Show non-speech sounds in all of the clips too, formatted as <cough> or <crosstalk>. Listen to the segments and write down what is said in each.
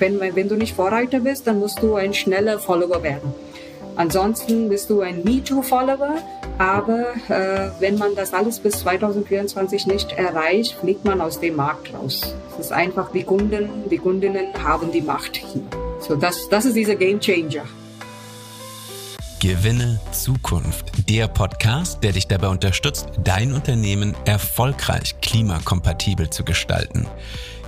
Wenn, wenn du nicht Vorreiter bist, dann musst du ein schneller Follower werden. Ansonsten bist du ein MeToo-Follower, aber äh, wenn man das alles bis 2024 nicht erreicht, fliegt man aus dem Markt raus. Es ist einfach, die Kunden, die Kundinnen haben die Macht hier. So, das, das ist dieser Game Changer. Gewinne Zukunft. Der Podcast, der dich dabei unterstützt, dein Unternehmen erfolgreich klimakompatibel zu gestalten.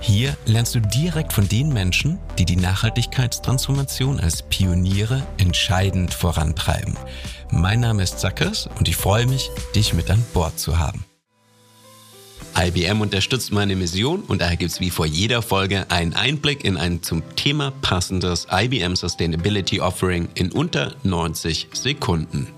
Hier lernst du direkt von den Menschen, die die Nachhaltigkeitstransformation als Pioniere entscheidend vorantreiben. Mein Name ist Zackers und ich freue mich, dich mit an Bord zu haben. IBM unterstützt meine Mission und daher gibt es wie vor jeder Folge einen Einblick in ein zum Thema passendes IBM Sustainability Offering in unter 90 Sekunden.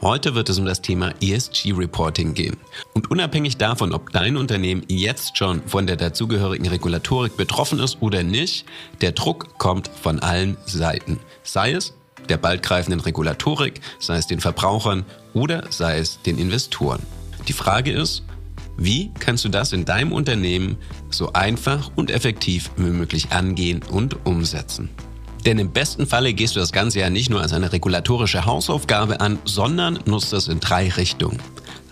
Heute wird es um das Thema ESG Reporting gehen. Und unabhängig davon, ob dein Unternehmen jetzt schon von der dazugehörigen Regulatorik betroffen ist oder nicht, der Druck kommt von allen Seiten. Sei es der bald greifenden Regulatorik, sei es den Verbrauchern oder sei es den Investoren. Die Frage ist, wie kannst du das in deinem Unternehmen so einfach und effektiv wie möglich angehen und umsetzen? Denn im besten Falle gehst du das Ganze ja nicht nur als eine regulatorische Hausaufgabe an, sondern nutzt es in drei Richtungen.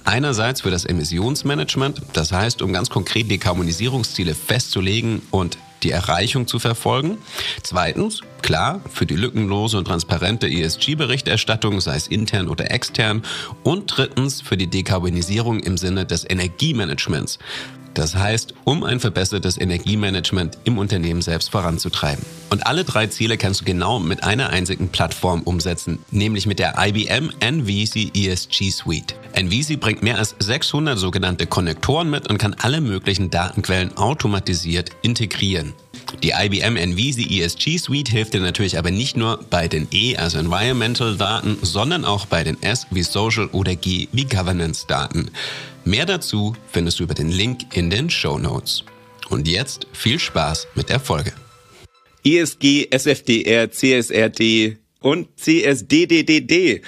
Einerseits für das Emissionsmanagement, das heißt, um ganz konkret Dekarbonisierungsziele festzulegen und die Erreichung zu verfolgen. Zweitens, klar, für die lückenlose und transparente ESG-Berichterstattung, sei es intern oder extern. Und drittens, für die Dekarbonisierung im Sinne des Energiemanagements. Das heißt, um ein verbessertes Energiemanagement im Unternehmen selbst voranzutreiben. Und alle drei Ziele kannst du genau mit einer einzigen Plattform umsetzen, nämlich mit der IBM NVC ESG Suite. NVC bringt mehr als 600 sogenannte Konnektoren mit und kann alle möglichen Datenquellen automatisiert integrieren. Die IBM NVC ESG Suite hilft dir natürlich aber nicht nur bei den E, also Environmental Daten, sondern auch bei den S wie Social oder G wie Governance Daten. Mehr dazu findest du über den Link in den Show Notes. Und jetzt viel Spaß mit der Folge. ESG, SFDR, CSRD und CSDDDD.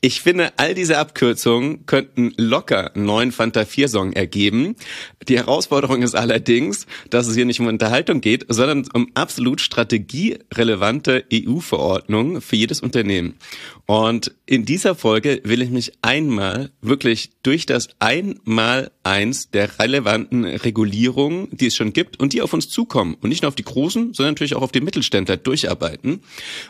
Ich finde, all diese Abkürzungen könnten locker einen neuen Fanta 4 Song ergeben. Die Herausforderung ist allerdings, dass es hier nicht um Unterhaltung geht, sondern um absolut strategierelevante EU-Verordnungen für jedes Unternehmen. Und in dieser Folge will ich mich einmal wirklich durch das Einmal-Eins der relevanten Regulierungen, die es schon gibt und die auf uns zukommen und nicht nur auf die Großen, sondern natürlich auch auf die Mittelständler durcharbeiten.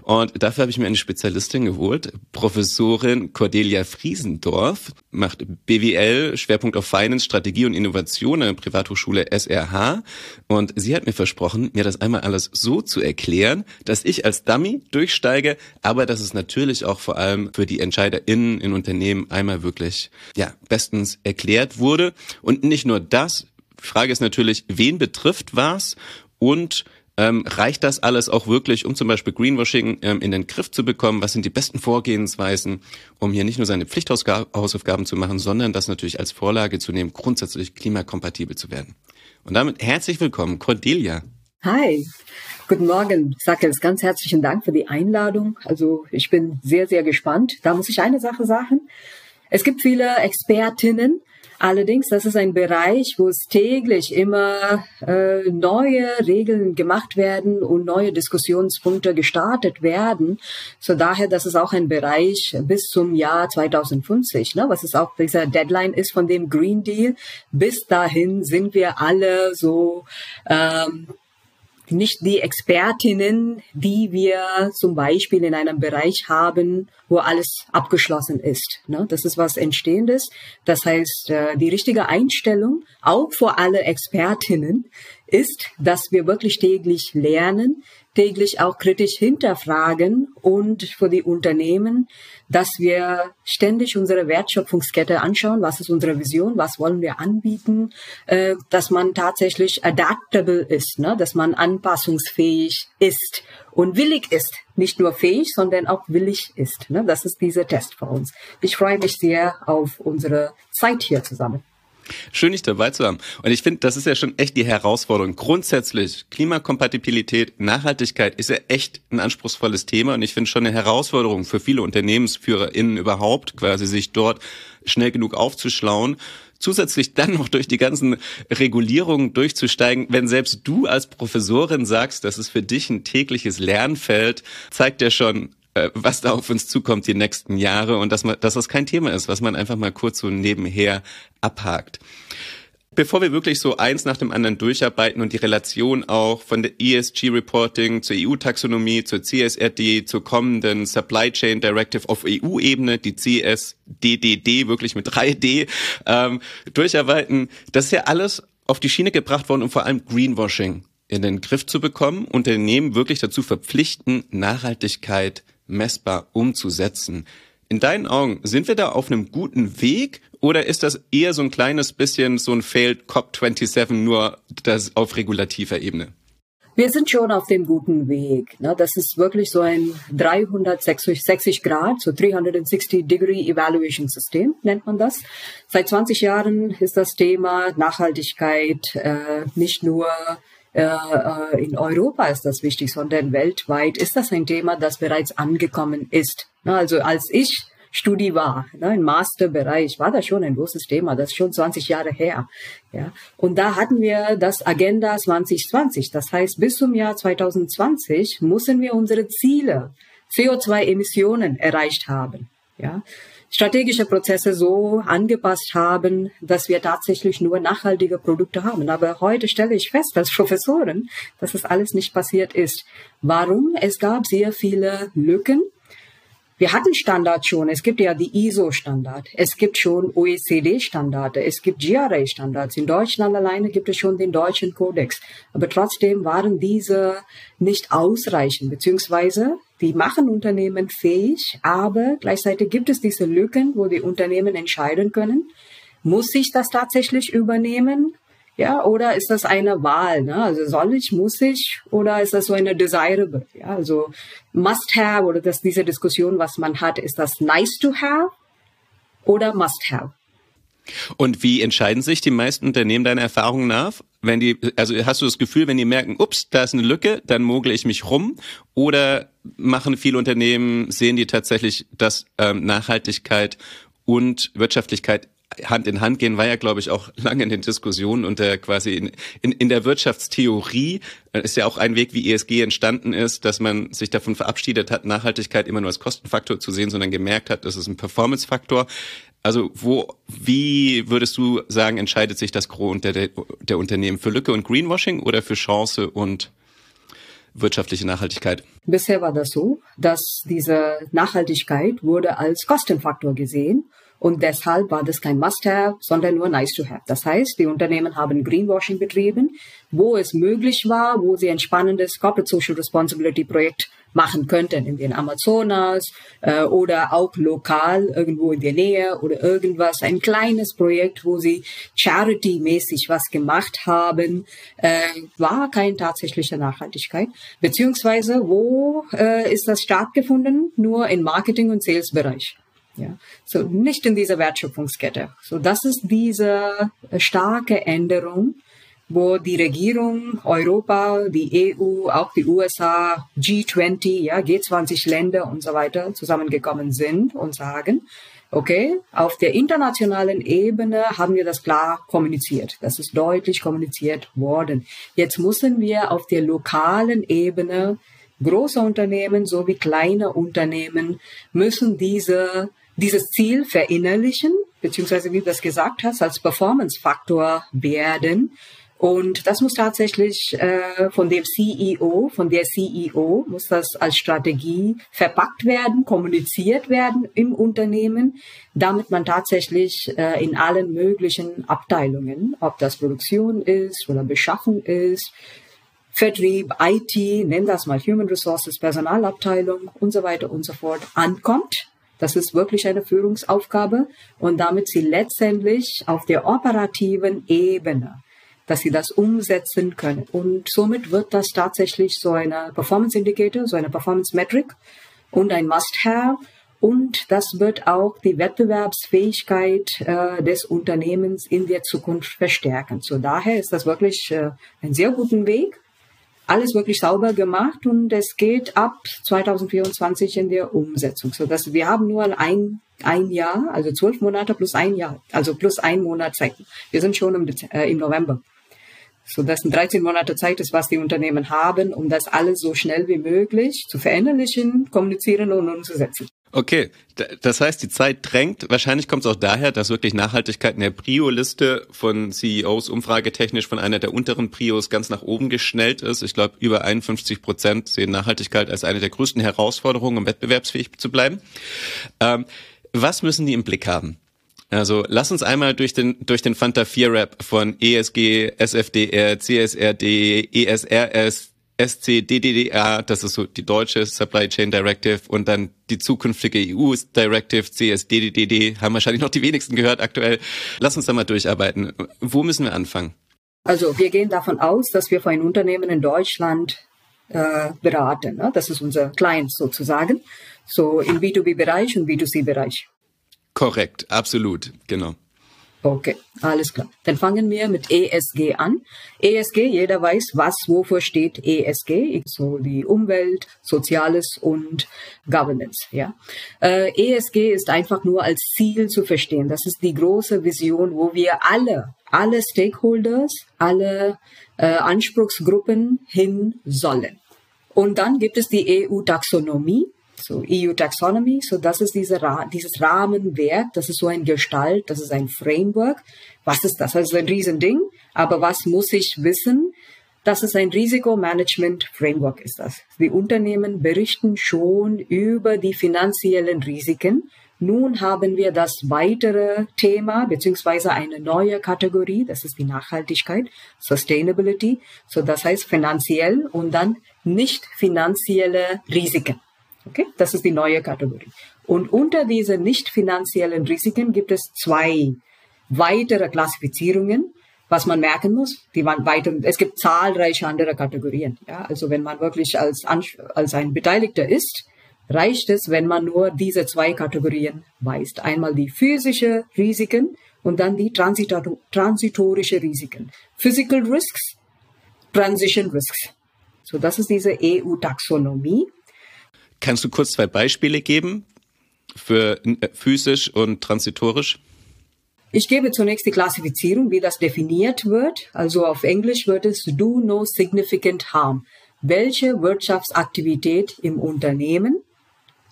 Und dafür habe ich mir eine Spezialistin geholt, Professorin Cordelia Friesendorf, macht BWL, Schwerpunkt auf Finance, Strategie und Innovation an der Privathochschule SRH. Und sie hat mir versprochen, mir das einmal alles so zu erklären, dass ich als Dummy durchsteige, aber dass es natürlich auch vor allem für die EntscheiderInnen in Unternehmen einmal wirklich, ja, bestens erklärt wurde. Und nicht nur das, die Frage ist natürlich, wen betrifft was und ähm, reicht das alles auch wirklich, um zum Beispiel Greenwashing ähm, in den Griff zu bekommen? Was sind die besten Vorgehensweisen, um hier nicht nur seine Pflichthausaufgaben zu machen, sondern das natürlich als Vorlage zu nehmen, grundsätzlich klimakompatibel zu werden? Und damit herzlich willkommen, Cordelia. Hi, guten Morgen, Sackels. Ganz herzlichen Dank für die Einladung. Also ich bin sehr, sehr gespannt. Da muss ich eine Sache sagen. Es gibt viele Expertinnen. Allerdings, das ist ein Bereich, wo es täglich immer äh, neue Regeln gemacht werden und neue Diskussionspunkte gestartet werden. So daher, das ist auch ein Bereich bis zum Jahr 2050, ne, was es auch dieser Deadline ist von dem Green Deal. Bis dahin sind wir alle so ähm, nicht die Expertinnen, die wir zum Beispiel in einem Bereich haben, wo alles abgeschlossen ist. Ne? Das ist was Entstehendes. Das heißt, äh, die richtige Einstellung, auch für alle Expertinnen, ist, dass wir wirklich täglich lernen, täglich auch kritisch hinterfragen und für die Unternehmen, dass wir ständig unsere Wertschöpfungskette anschauen, was ist unsere Vision, was wollen wir anbieten, äh, dass man tatsächlich adaptable ist, ne? dass man anpassungsfähig ist und willig ist, nicht nur fähig, sondern auch willig ist. Ne? Das ist dieser Test für uns. Ich freue mich sehr auf unsere Zeit hier zusammen. Schön, dich dabei zu haben. Und ich finde, das ist ja schon echt die Herausforderung. Grundsätzlich, Klimakompatibilität, Nachhaltigkeit ist ja echt ein anspruchsvolles Thema. Und ich finde schon eine Herausforderung für viele UnternehmensführerInnen überhaupt, quasi sich dort schnell genug aufzuschlauen. zusätzlich dann noch durch die ganzen Regulierungen durchzusteigen, wenn selbst du als Professorin sagst, das ist für dich ein tägliches Lernfeld, zeigt ja schon, was da auf uns zukommt die nächsten Jahre und dass, man, dass das kein Thema ist, was man einfach mal kurz so nebenher abhakt. Bevor wir wirklich so eins nach dem anderen durcharbeiten und die Relation auch von der ESG-Reporting zur EU-Taxonomie, zur CSRD, zur kommenden Supply Chain Directive auf EU-Ebene, die CSDDD, wirklich mit 3D, ähm, durcharbeiten, das ist ja alles auf die Schiene gebracht worden, um vor allem Greenwashing in den Griff zu bekommen, Unternehmen wirklich dazu verpflichten, Nachhaltigkeit messbar umzusetzen. In deinen Augen, sind wir da auf einem guten Weg oder ist das eher so ein kleines bisschen so ein Failed COP27 nur das auf regulativer Ebene? Wir sind schon auf dem guten Weg. Ne? Das ist wirklich so ein 360 Grad, so 360 Degree Evaluation System nennt man das. Seit 20 Jahren ist das Thema Nachhaltigkeit äh, nicht nur äh, äh, in Europa ist das wichtig, sondern weltweit ist das ein Thema, das bereits angekommen ist. Also als ich Studie war, ne, im Masterbereich, war das schon ein großes Thema. Das ist schon 20 Jahre her. Und da hatten wir das Agenda 2020. Das heißt, bis zum Jahr 2020 müssen wir unsere Ziele, CO2-Emissionen erreicht haben. Ja strategische Prozesse so angepasst haben, dass wir tatsächlich nur nachhaltige Produkte haben. Aber heute stelle ich fest als Professorin, dass das alles nicht passiert ist. Warum? Es gab sehr viele Lücken wir hatten Standards schon. Es gibt ja die ISO-Standard. Es gibt schon OECD-Standarde. Es gibt GRA-Standards. In Deutschland alleine gibt es schon den deutschen Kodex. Aber trotzdem waren diese nicht ausreichend, beziehungsweise die machen Unternehmen fähig, aber gleichzeitig gibt es diese Lücken, wo die Unternehmen entscheiden können, muss ich das tatsächlich übernehmen ja, oder ist das eine Wahl? Ne? Also soll ich, muss ich, oder ist das so eine desirable? Ja, also must have oder das diese Diskussion, was man hat, ist das nice to have oder must have? Und wie entscheiden sich die meisten Unternehmen deiner Erfahrung nach? Wenn die, also hast du das Gefühl, wenn die merken, ups, da ist eine Lücke, dann mogle ich mich rum? Oder machen viele Unternehmen, sehen die tatsächlich, dass ähm, Nachhaltigkeit und Wirtschaftlichkeit Hand in Hand gehen, war ja, glaube ich, auch lange in den Diskussionen und der quasi in, in, in der Wirtschaftstheorie äh, ist ja auch ein Weg, wie ESG entstanden ist, dass man sich davon verabschiedet hat, Nachhaltigkeit immer nur als Kostenfaktor zu sehen, sondern gemerkt hat, das ist ein Performancefaktor. Also wo, wie würdest du sagen, entscheidet sich das Gros der, der Unternehmen für Lücke und Greenwashing oder für Chance und wirtschaftliche Nachhaltigkeit? Bisher war das so, dass diese Nachhaltigkeit wurde als Kostenfaktor gesehen und deshalb war das kein Must-Have, sondern nur Nice-to-Have. Das heißt, die Unternehmen haben Greenwashing betrieben, wo es möglich war, wo sie ein spannendes Corporate Social Responsibility Projekt machen könnten, in den Amazonas äh, oder auch lokal irgendwo in der Nähe oder irgendwas, ein kleines Projekt, wo sie charity-mäßig was gemacht haben, äh, war kein tatsächlicher Nachhaltigkeit. Beziehungsweise, wo äh, ist das stattgefunden? Nur im Marketing- und Sales-Bereich. Ja, so nicht in dieser Wertschöpfungskette. So das ist diese starke Änderung, wo die Regierung, Europa, die EU, auch die USA, G20, ja, G20 Länder und so weiter zusammengekommen sind und sagen, okay, auf der internationalen Ebene haben wir das klar kommuniziert. Das ist deutlich kommuniziert worden. Jetzt müssen wir auf der lokalen Ebene große Unternehmen sowie kleine Unternehmen müssen diese dieses Ziel verinnerlichen, beziehungsweise wie du das gesagt hast, als Performance-Faktor werden. Und das muss tatsächlich äh, von dem CEO, von der CEO, muss das als Strategie verpackt werden, kommuniziert werden im Unternehmen, damit man tatsächlich äh, in allen möglichen Abteilungen, ob das Produktion ist oder Beschaffung ist, Vertrieb, IT, nenn das mal Human Resources, Personalabteilung und so weiter und so fort, ankommt das ist wirklich eine Führungsaufgabe und damit sie letztendlich auf der operativen Ebene, dass sie das umsetzen können. Und somit wird das tatsächlich so eine Performance Indicator, so eine Performance Metric und ein Must-Have. Und das wird auch die Wettbewerbsfähigkeit äh, des Unternehmens in der Zukunft verstärken. So daher ist das wirklich äh, ein sehr guter Weg. Alles wirklich sauber gemacht und es geht ab 2024 in der Umsetzung. So dass wir haben nur ein, ein Jahr, also zwölf Monate plus ein Jahr, also plus ein Monat Zeit. Wir sind schon im, äh, im November. So dass ein 13 Monate Zeit ist, was die Unternehmen haben, um das alles so schnell wie möglich zu verinnerlichen, kommunizieren und umzusetzen. Okay, das heißt, die Zeit drängt. Wahrscheinlich kommt es auch daher, dass wirklich Nachhaltigkeit in der Prio-Liste von CEOs umfragetechnisch von einer der unteren Prios ganz nach oben geschnellt ist. Ich glaube, über 51 Prozent sehen Nachhaltigkeit als eine der größten Herausforderungen, um wettbewerbsfähig zu bleiben. Ähm, was müssen die im Blick haben? Also lass uns einmal durch den durch den Fanta 4 Rap von ESG, SFDR, CSRD, ESRS, SCDDDA, das ist so die deutsche Supply Chain Directive und dann die zukünftige EU Directive CSDDD, haben wahrscheinlich noch die wenigsten gehört aktuell. Lass uns da mal durcharbeiten. Wo müssen wir anfangen? Also wir gehen davon aus, dass wir für ein Unternehmen in Deutschland äh, beraten. Ne? Das ist unser Client sozusagen. So im B2B-Bereich und B2C-Bereich. Korrekt, absolut, genau. Okay, alles klar. Dann fangen wir mit ESG an. ESG, jeder weiß, was, wofür steht ESG, so die Umwelt, Soziales und Governance. Ja, äh, ESG ist einfach nur als Ziel zu verstehen. Das ist die große Vision, wo wir alle, alle Stakeholders, alle äh, Anspruchsgruppen hin sollen. Und dann gibt es die EU-Taxonomie so EU Taxonomy, so das ist diese dieses Rahmenwerk, das ist so ein Gestalt, das ist ein Framework. Was ist das? Das ist ein Riesending, aber was muss ich wissen? Das ist ein Risikomanagement-Framework ist das. Die Unternehmen berichten schon über die finanziellen Risiken. Nun haben wir das weitere Thema beziehungsweise eine neue Kategorie, das ist die Nachhaltigkeit, Sustainability. So das heißt finanziell und dann nicht finanzielle Risiken. Okay, das ist die neue Kategorie. Und unter diese nicht finanziellen Risiken gibt es zwei weitere Klassifizierungen, was man merken muss. Die waren weiter, es gibt zahlreiche andere Kategorien. Ja, also wenn man wirklich als, als ein Beteiligter ist, reicht es, wenn man nur diese zwei Kategorien weist. Einmal die physische Risiken und dann die transitorische Risiken. Physical Risks, Transition Risks. So, das ist diese EU-Taxonomie. Kannst du kurz zwei Beispiele geben für äh, physisch und transitorisch? Ich gebe zunächst die Klassifizierung, wie das definiert wird. Also auf Englisch wird es do no significant harm. Welche Wirtschaftsaktivität im Unternehmen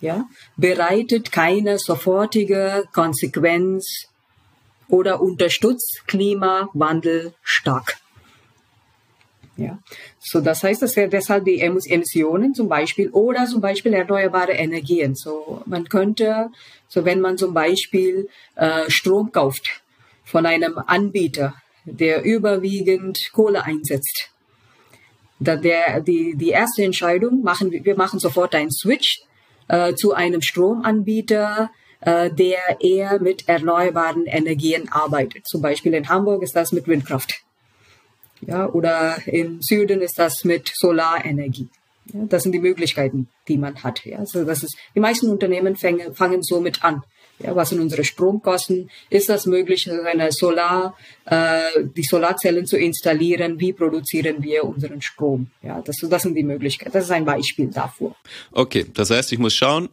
ja, bereitet keine sofortige Konsequenz oder unterstützt Klimawandel stark. Ja, so das heißt, dass wir deshalb die Emissionen zum Beispiel oder zum Beispiel erneuerbare Energien. So man könnte, so wenn man zum Beispiel äh, Strom kauft von einem Anbieter, der überwiegend Kohle einsetzt, da der die die erste Entscheidung machen wir machen sofort einen Switch äh, zu einem Stromanbieter, äh, der eher mit erneuerbaren Energien arbeitet. Zum Beispiel in Hamburg ist das mit Windkraft. Ja, oder im Süden ist das mit Solarenergie. Ja, das sind die Möglichkeiten, die man hat. Ja, also das ist, die meisten Unternehmen fangen, fangen somit an. Ja, was sind unsere Stromkosten? Ist das möglich, eine Solar, äh, die Solarzellen zu installieren? Wie produzieren wir unseren Strom? Ja, das, das sind die Möglichkeiten. Das ist ein Beispiel davor. Okay, das heißt, ich muss schauen,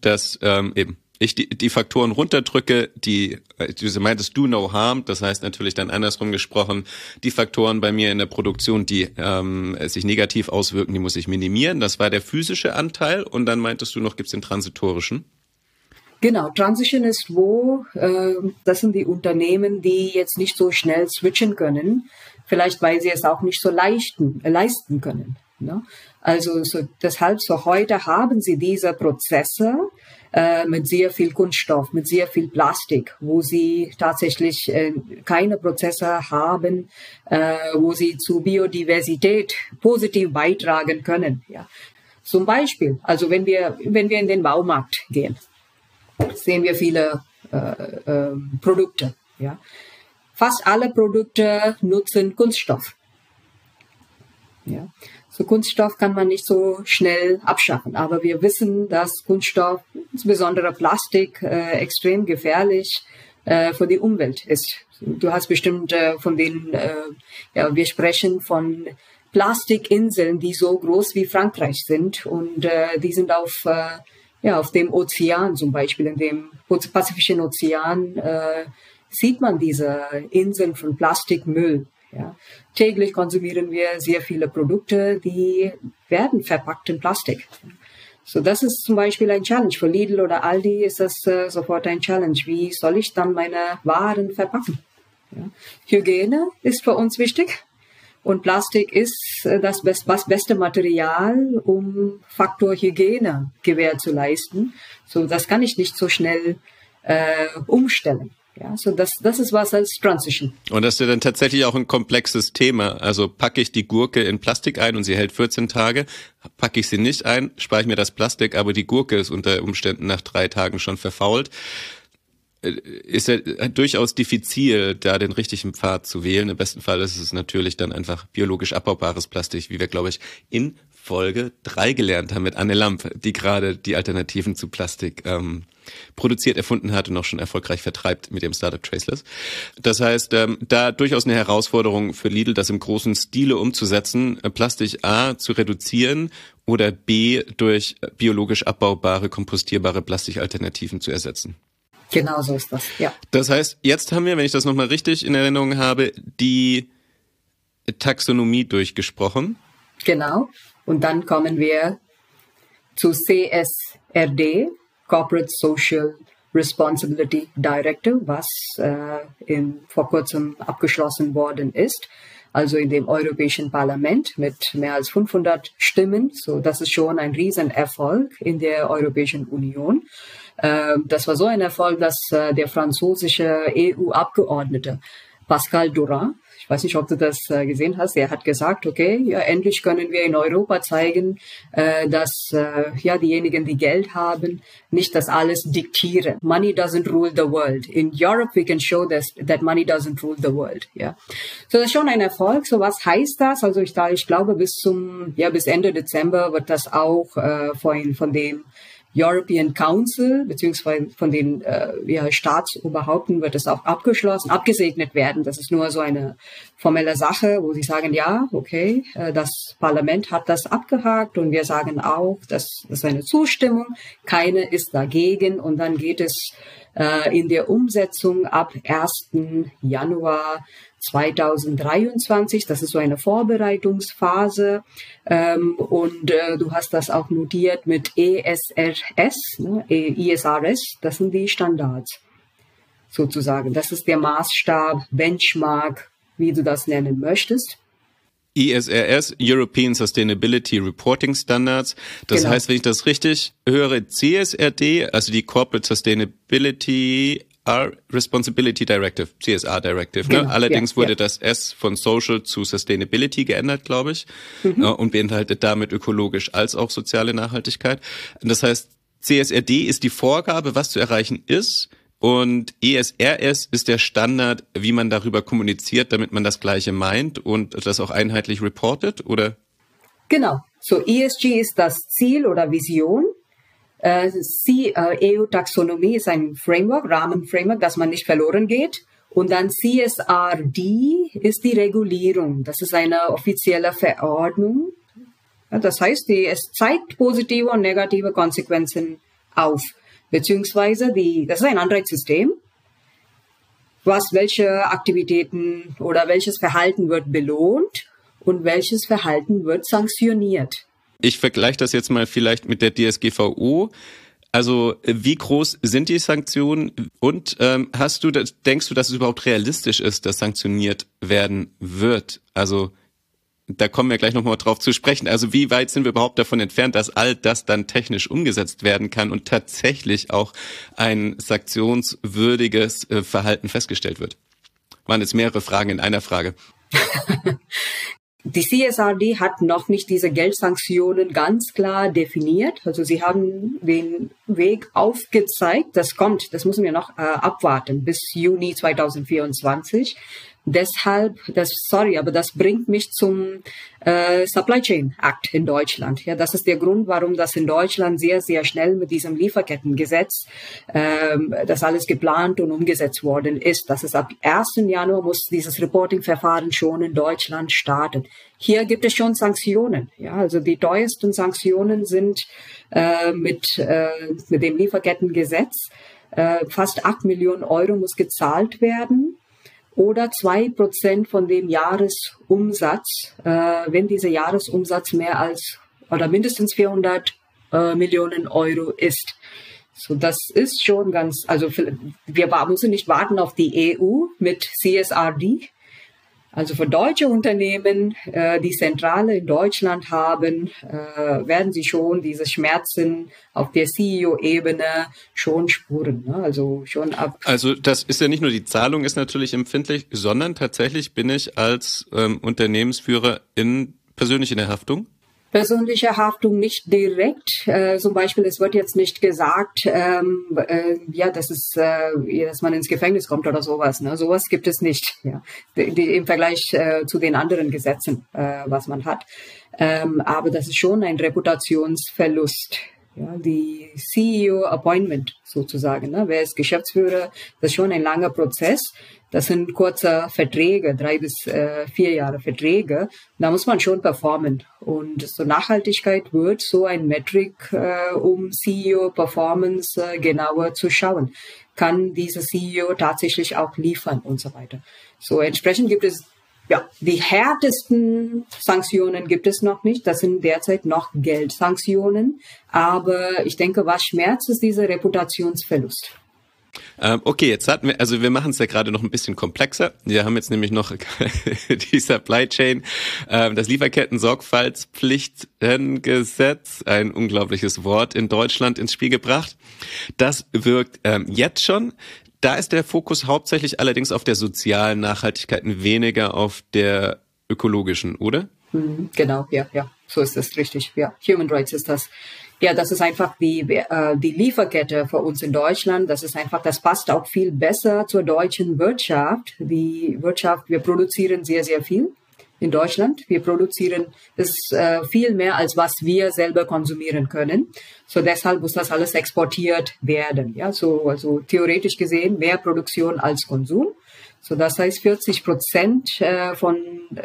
dass ähm, eben ich die, die Faktoren runterdrücke, die, äh, du meintest do no harm, das heißt natürlich dann andersrum gesprochen, die Faktoren bei mir in der Produktion, die ähm, sich negativ auswirken, die muss ich minimieren. Das war der physische Anteil und dann meintest du noch, gibt's den transitorischen? Genau, Transition ist wo, äh, das sind die Unternehmen, die jetzt nicht so schnell switchen können, vielleicht weil sie es auch nicht so leichten, äh, leisten können. Ne? Also so, deshalb so heute haben sie diese Prozesse, äh, mit sehr viel Kunststoff, mit sehr viel Plastik, wo sie tatsächlich äh, keine Prozesse haben, äh, wo sie zu Biodiversität positiv beitragen können. Ja. Zum Beispiel, also wenn wir, wenn wir in den Baumarkt gehen, sehen wir viele äh, äh, Produkte. Ja. Fast alle Produkte nutzen Kunststoff. Ja. So Kunststoff kann man nicht so schnell abschaffen. Aber wir wissen, dass Kunststoff, insbesondere Plastik, äh, extrem gefährlich äh, für die Umwelt ist. Du hast bestimmt äh, von denen, äh, ja, wir sprechen von Plastikinseln, die so groß wie Frankreich sind und äh, die sind auf äh, ja auf dem Ozean zum Beispiel in dem Pazifischen Ozean sieht man diese Inseln von Plastikmüll. Ja. Täglich konsumieren wir sehr viele Produkte, die werden verpackt in Plastik. So, das ist zum Beispiel ein Challenge. Für Lidl oder Aldi ist das äh, sofort ein Challenge. Wie soll ich dann meine Waren verpacken? Ja. Hygiene ist für uns wichtig. Und Plastik ist äh, das best, was beste Material, um Faktor Hygiene gewähr zu leisten. So, das kann ich nicht so schnell äh, umstellen. Ja, so das, das ist was als Transition. Und das ist ja dann tatsächlich auch ein komplexes Thema. Also packe ich die Gurke in Plastik ein und sie hält 14 Tage, packe ich sie nicht ein, spare ich mir das Plastik, aber die Gurke ist unter Umständen nach drei Tagen schon verfault. Äh, ist ja durchaus diffizil, da den richtigen Pfad zu wählen. Im besten Fall ist es natürlich dann einfach biologisch abbaubares Plastik, wie wir, glaube ich, in Folge drei gelernt haben mit Anne Lamp, die gerade die Alternativen zu Plastik ähm, produziert, erfunden hat und auch schon erfolgreich vertreibt mit dem Startup Traceless. Das heißt, ähm, da durchaus eine Herausforderung für Lidl, das im großen Stile umzusetzen, äh, Plastik A zu reduzieren oder B durch biologisch abbaubare, kompostierbare Plastikalternativen zu ersetzen. Genau so ist das, ja. Das heißt, jetzt haben wir, wenn ich das nochmal richtig in Erinnerung habe, die Taxonomie durchgesprochen. Genau. Und dann kommen wir zu CSRD, Corporate Social Responsibility Directive, was äh, in, vor kurzem abgeschlossen worden ist. Also in dem Europäischen Parlament mit mehr als 500 Stimmen. So, das ist schon ein Riesenerfolg in der Europäischen Union. Äh, das war so ein Erfolg, dass äh, der französische EU-Abgeordnete Pascal Durand ich weiß nicht, ob du das äh, gesehen hast. Er hat gesagt, okay, ja, endlich können wir in Europa zeigen, äh, dass äh, ja diejenigen, die Geld haben, nicht das alles diktieren. Money doesn't rule the world. In Europe we can show this, that money doesn't rule the world. Ja, so das ist schon ein Erfolg. So was heißt das? Also ich, da, ich glaube bis zum ja bis Ende Dezember wird das auch äh, von von dem European Council beziehungsweise von den äh, ja, Staatsoberhaupten wird es auch abgeschlossen, abgesegnet werden. Das ist nur so eine formelle Sache, wo sie sagen, ja, okay, äh, das Parlament hat das abgehakt und wir sagen auch, das ist eine Zustimmung, keine ist dagegen und dann geht es äh, in der Umsetzung ab 1. Januar 2023. Das ist so eine Vorbereitungsphase. Ähm, und äh, du hast das auch notiert mit ESRS, ne? ISRS. Das sind die Standards sozusagen. Das ist der Maßstab, Benchmark, wie du das nennen möchtest. ISRS, European Sustainability Reporting Standards. Das genau. heißt, wenn ich das richtig höre, CSRD, also die Corporate Sustainability R Responsibility Directive, CSR Directive. Ne? Genau, Allerdings ja, wurde ja. das S von Social zu Sustainability geändert, glaube ich, mhm. Äh, und beinhaltet damit ökologisch als auch soziale Nachhaltigkeit. Das heißt, CSRD ist die Vorgabe, was zu erreichen ist. Und ESRS ist der Standard, wie man darüber kommuniziert, damit man das Gleiche meint und das auch einheitlich reportet, oder? Genau. So ESG ist das Ziel oder Vision äh, EU-Taxonomie ist ein Framework, Rahmenframework, dass man nicht verloren geht. Und dann CSRD ist die Regulierung. Das ist eine offizielle Verordnung. Das heißt, die, es zeigt positive und negative Konsequenzen auf. Beziehungsweise die, das ist ein Anreizsystem, was welche Aktivitäten oder welches Verhalten wird belohnt und welches Verhalten wird sanktioniert ich vergleiche das jetzt mal vielleicht mit der DSGVO. Also wie groß sind die Sanktionen und ähm, hast du, denkst du, dass es überhaupt realistisch ist, dass sanktioniert werden wird? Also da kommen wir gleich nochmal drauf zu sprechen. Also wie weit sind wir überhaupt davon entfernt, dass all das dann technisch umgesetzt werden kann und tatsächlich auch ein sanktionswürdiges äh, Verhalten festgestellt wird? Waren jetzt mehrere Fragen in einer Frage. Die CSRD hat noch nicht diese Geldsanktionen ganz klar definiert. Also sie haben den Weg aufgezeigt. Das kommt, das müssen wir noch äh, abwarten bis Juni 2024. Deshalb, das, sorry, aber das bringt mich zum äh, Supply Chain Act in Deutschland. Ja, das ist der Grund, warum das in Deutschland sehr, sehr schnell mit diesem Lieferkettengesetz ähm, das alles geplant und umgesetzt worden ist. Das ist ab 1. Januar muss dieses Reporting-Verfahren schon in Deutschland starten. Hier gibt es schon Sanktionen. Ja, also die teuersten Sanktionen sind äh, mit, äh, mit dem Lieferkettengesetz. Äh, fast acht Millionen Euro muss gezahlt werden oder zwei Prozent von dem Jahresumsatz, äh, wenn dieser Jahresumsatz mehr als oder mindestens 400 äh, Millionen Euro ist. So, das ist schon ganz, also wir müssen nicht warten auf die EU mit CSRD, also für deutsche Unternehmen, äh, die Zentrale in Deutschland haben, äh, werden sie schon diese Schmerzen auf der CEO-Ebene schon spüren. Ne? Also schon ab. Also das ist ja nicht nur die Zahlung ist natürlich empfindlich, sondern tatsächlich bin ich als ähm, Unternehmensführer in persönlich in der Haftung persönliche Haftung nicht direkt. Äh, zum Beispiel, es wird jetzt nicht gesagt, ähm, äh, ja, dass es, äh, dass man ins Gefängnis kommt oder sowas. Ne? Sowas gibt es nicht. Ja, die, die, im Vergleich äh, zu den anderen Gesetzen, äh, was man hat. Ähm, aber das ist schon ein Reputationsverlust. Ja, die CEO-Appointment sozusagen. Ne? Wer ist Geschäftsführer? Das ist schon ein langer Prozess. Das sind kurze Verträge, drei bis äh, vier Jahre Verträge. Da muss man schon performen. Und so Nachhaltigkeit wird so ein Metric, äh, um CEO-Performance äh, genauer zu schauen. Kann dieser CEO tatsächlich auch liefern und so weiter. So entsprechend gibt es ja, die härtesten Sanktionen gibt es noch nicht. Das sind derzeit noch Geldsanktionen. Aber ich denke, was schmerzt, ist dieser Reputationsverlust. Ähm, okay, jetzt hatten wir, also wir machen es ja gerade noch ein bisschen komplexer. Wir haben jetzt nämlich noch <laughs> die Supply Chain, ähm, das Lieferketten-Sorgfaltspflichtengesetz, ein unglaubliches Wort in Deutschland ins Spiel gebracht. Das wirkt ähm, jetzt schon. Da ist der Fokus hauptsächlich allerdings auf der sozialen Nachhaltigkeit, weniger auf der ökologischen, oder? Mhm, genau, ja, ja, so ist es richtig. Ja, Human Rights ist das. Ja, das ist einfach die, äh, die Lieferkette für uns in Deutschland. Das ist einfach, das passt auch viel besser zur deutschen Wirtschaft. Die Wirtschaft, wir produzieren sehr, sehr viel in Deutschland. Wir produzieren das äh, viel mehr, als was wir selber konsumieren können. So deshalb muss das alles exportiert werden. Ja, so also theoretisch gesehen mehr Produktion als Konsum. So das heißt, 40 Prozent äh, von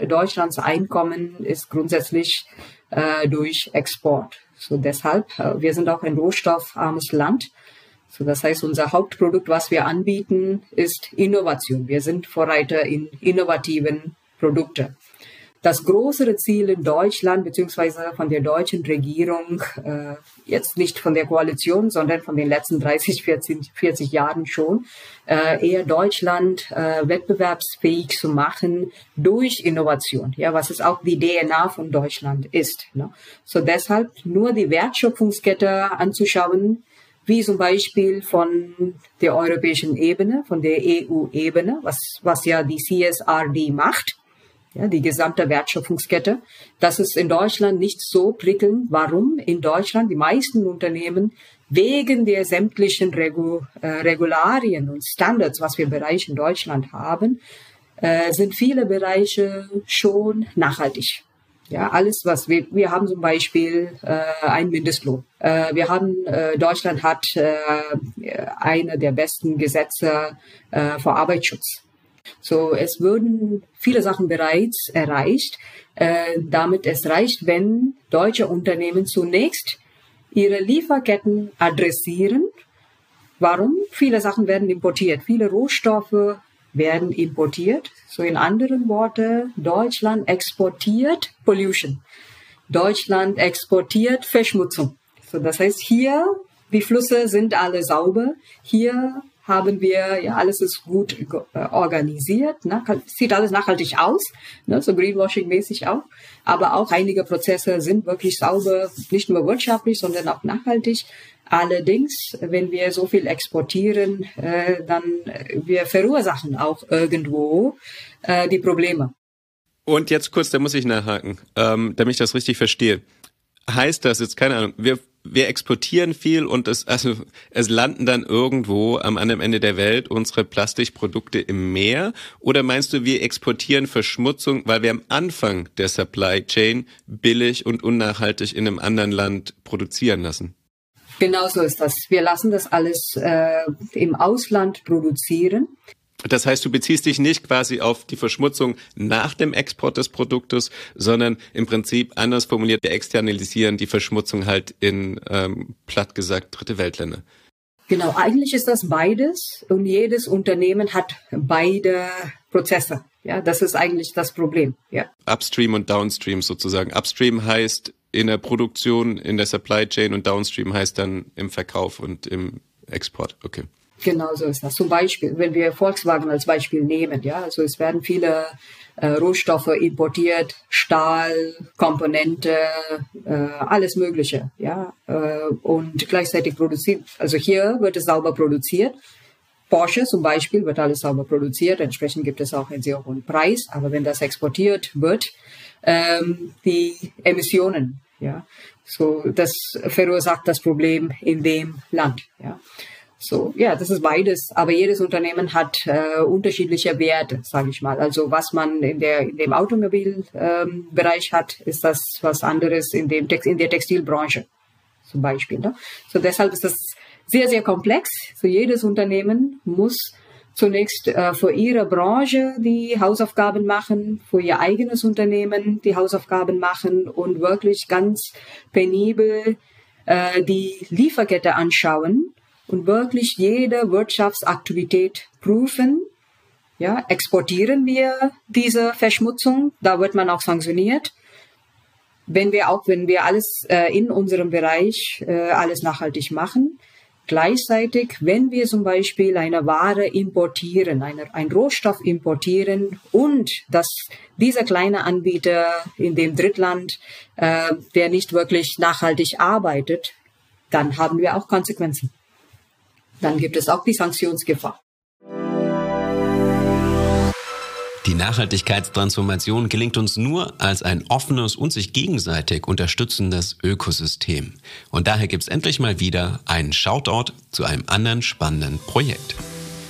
Deutschlands Einkommen ist grundsätzlich äh, durch Export. So deshalb, äh, wir sind auch ein rohstoffarmes Land. So das heißt, unser Hauptprodukt, was wir anbieten, ist Innovation. Wir sind Vorreiter in innovativen Produkten. Das größere Ziel in Deutschland beziehungsweise von der deutschen Regierung, äh, jetzt nicht von der Koalition, sondern von den letzten 30, 40, 40 Jahren schon, äh, eher Deutschland äh, wettbewerbsfähig zu machen durch Innovation, ja, was es auch die DNA von Deutschland ist. Ne? So deshalb nur die Wertschöpfungskette anzuschauen, wie zum Beispiel von der europäischen Ebene, von der EU-Ebene, was, was ja die CSRD macht ja, die gesamte Wertschöpfungskette. Das ist in Deutschland nicht so prickelnd. Warum? In Deutschland die meisten Unternehmen wegen der sämtlichen Regu äh, Regularien und Standards, was wir Bereiche in Deutschland haben, äh, sind viele Bereiche schon nachhaltig. Ja, alles was wir, wir haben zum Beispiel äh, einen Mindestlohn. Äh, wir haben äh, Deutschland hat äh, eine der besten Gesetze äh, vor Arbeitsschutz. So, es würden viele Sachen bereits erreicht. Äh, damit es reicht, wenn deutsche Unternehmen zunächst ihre Lieferketten adressieren. Warum? Viele Sachen werden importiert. Viele Rohstoffe werden importiert. So in anderen Worten, Deutschland exportiert Pollution. Deutschland exportiert Verschmutzung. So, das heißt, hier, die Flüsse sind alle sauber. Hier haben wir, ja, alles ist gut äh, organisiert, ne? sieht alles nachhaltig aus, ne? so Greenwashing-mäßig auch. Aber auch einige Prozesse sind wirklich sauber, nicht nur wirtschaftlich, sondern auch nachhaltig. Allerdings, wenn wir so viel exportieren, äh, dann wir verursachen auch irgendwo äh, die Probleme. Und jetzt kurz, da muss ich nachhaken, ähm, damit ich das richtig verstehe. Heißt das jetzt, keine Ahnung, wir wir exportieren viel und es, also, es landen dann irgendwo am anderen Ende der Welt unsere Plastikprodukte im Meer? Oder meinst du, wir exportieren Verschmutzung, weil wir am Anfang der Supply Chain billig und unnachhaltig in einem anderen Land produzieren lassen? Genau so ist das. Wir lassen das alles äh, im Ausland produzieren. Das heißt, du beziehst dich nicht quasi auf die Verschmutzung nach dem Export des Produktes, sondern im Prinzip anders formuliert, wir externalisieren die Verschmutzung halt in, ähm, platt gesagt, dritte Weltländer. Genau, eigentlich ist das beides und jedes Unternehmen hat beide Prozesse. Ja, das ist eigentlich das Problem. Ja. Upstream und Downstream sozusagen. Upstream heißt in der Produktion, in der Supply Chain und Downstream heißt dann im Verkauf und im Export. Okay. Genau so ist das. Zum Beispiel, wenn wir Volkswagen als Beispiel nehmen, ja, also es werden viele äh, Rohstoffe importiert, Stahl, Komponente, äh, alles Mögliche, ja, äh, und gleichzeitig produziert. Also hier wird es sauber produziert. Porsche zum Beispiel wird alles sauber produziert, entsprechend gibt es auch einen sehr hohen Preis. Aber wenn das exportiert wird, ähm, die Emissionen, ja, so das verursacht das Problem in dem Land, ja. So, ja, das ist beides. Aber jedes Unternehmen hat äh, unterschiedliche Werte, sage ich mal. Also was man in der in dem Automobilbereich ähm, hat, ist das was anderes in dem Text, in der Textilbranche zum Beispiel. Ne? So deshalb ist das sehr sehr komplex. So jedes Unternehmen muss zunächst äh, für ihre Branche die Hausaufgaben machen, für ihr eigenes Unternehmen die Hausaufgaben machen und wirklich ganz penibel äh, die Lieferkette anschauen und wirklich jede Wirtschaftsaktivität prüfen. Ja, exportieren wir diese Verschmutzung, da wird man auch sanktioniert. Wenn wir auch, wenn wir alles äh, in unserem Bereich äh, alles nachhaltig machen, Gleichzeitig, wenn wir zum Beispiel eine Ware importieren, eine, ein Rohstoff importieren und dass dieser kleine Anbieter in dem Drittland, äh, der nicht wirklich nachhaltig arbeitet, dann haben wir auch Konsequenzen dann gibt es auch die Sanktionsgefahr. Die Nachhaltigkeitstransformation gelingt uns nur als ein offenes und sich gegenseitig unterstützendes Ökosystem. Und daher gibt es endlich mal wieder einen Shoutout zu einem anderen spannenden Projekt.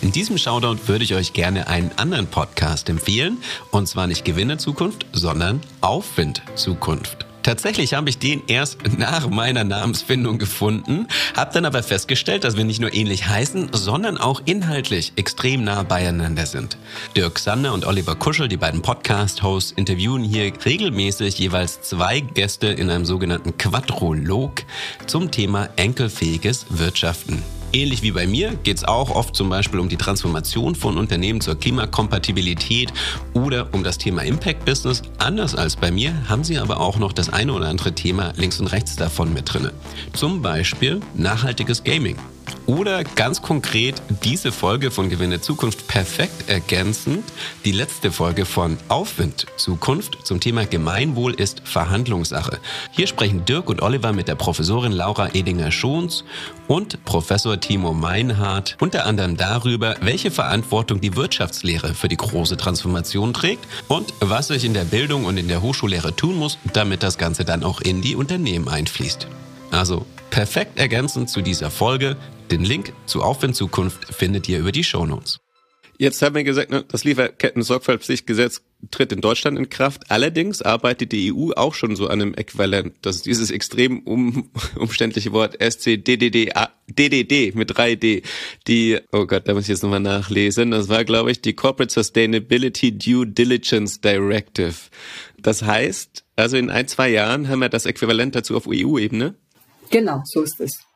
In diesem Shoutout würde ich euch gerne einen anderen Podcast empfehlen, und zwar nicht Gewinne Zukunft, sondern Aufwind Zukunft. Tatsächlich habe ich den erst nach meiner Namensfindung gefunden, habe dann aber festgestellt, dass wir nicht nur ähnlich heißen, sondern auch inhaltlich extrem nah beieinander sind. Dirk Sander und Oliver Kuschel, die beiden Podcast-Hosts, interviewen hier regelmäßig jeweils zwei Gäste in einem sogenannten Quadrolog zum Thema enkelfähiges Wirtschaften. Ähnlich wie bei mir geht es auch oft zum Beispiel um die Transformation von Unternehmen zur Klimakompatibilität oder um das Thema Impact Business. Anders als bei mir haben sie aber auch noch das eine oder andere Thema links und rechts davon mit drinne. Zum Beispiel nachhaltiges Gaming. Oder ganz konkret diese Folge von Gewinne Zukunft perfekt ergänzend die letzte Folge von Aufwind Zukunft zum Thema Gemeinwohl ist Verhandlungssache. Hier sprechen Dirk und Oliver mit der Professorin Laura Edinger-Schons und Professor Timo Meinhardt unter anderem darüber, welche Verantwortung die Wirtschaftslehre für die große Transformation trägt und was sich in der Bildung und in der Hochschullehre tun muss, damit das Ganze dann auch in die Unternehmen einfließt. Also perfekt ergänzend zu dieser Folge. Den Link zu Aufwind Zukunft findet ihr über die Shownotes. Jetzt haben wir gesagt, ne, das Lieferketten-Sorgfaltspflichtgesetz tritt in Deutschland in Kraft. Allerdings arbeitet die EU auch schon so an einem Äquivalent. Das ist dieses extrem um, umständliche Wort SCDDD DDD mit 3D. Die, oh Gott, da muss ich jetzt nochmal nachlesen. Das war, glaube ich, die Corporate Sustainability Due Diligence Directive. Das heißt, also in ein, zwei Jahren haben wir das Äquivalent dazu auf EU-Ebene. Genau, so ist es.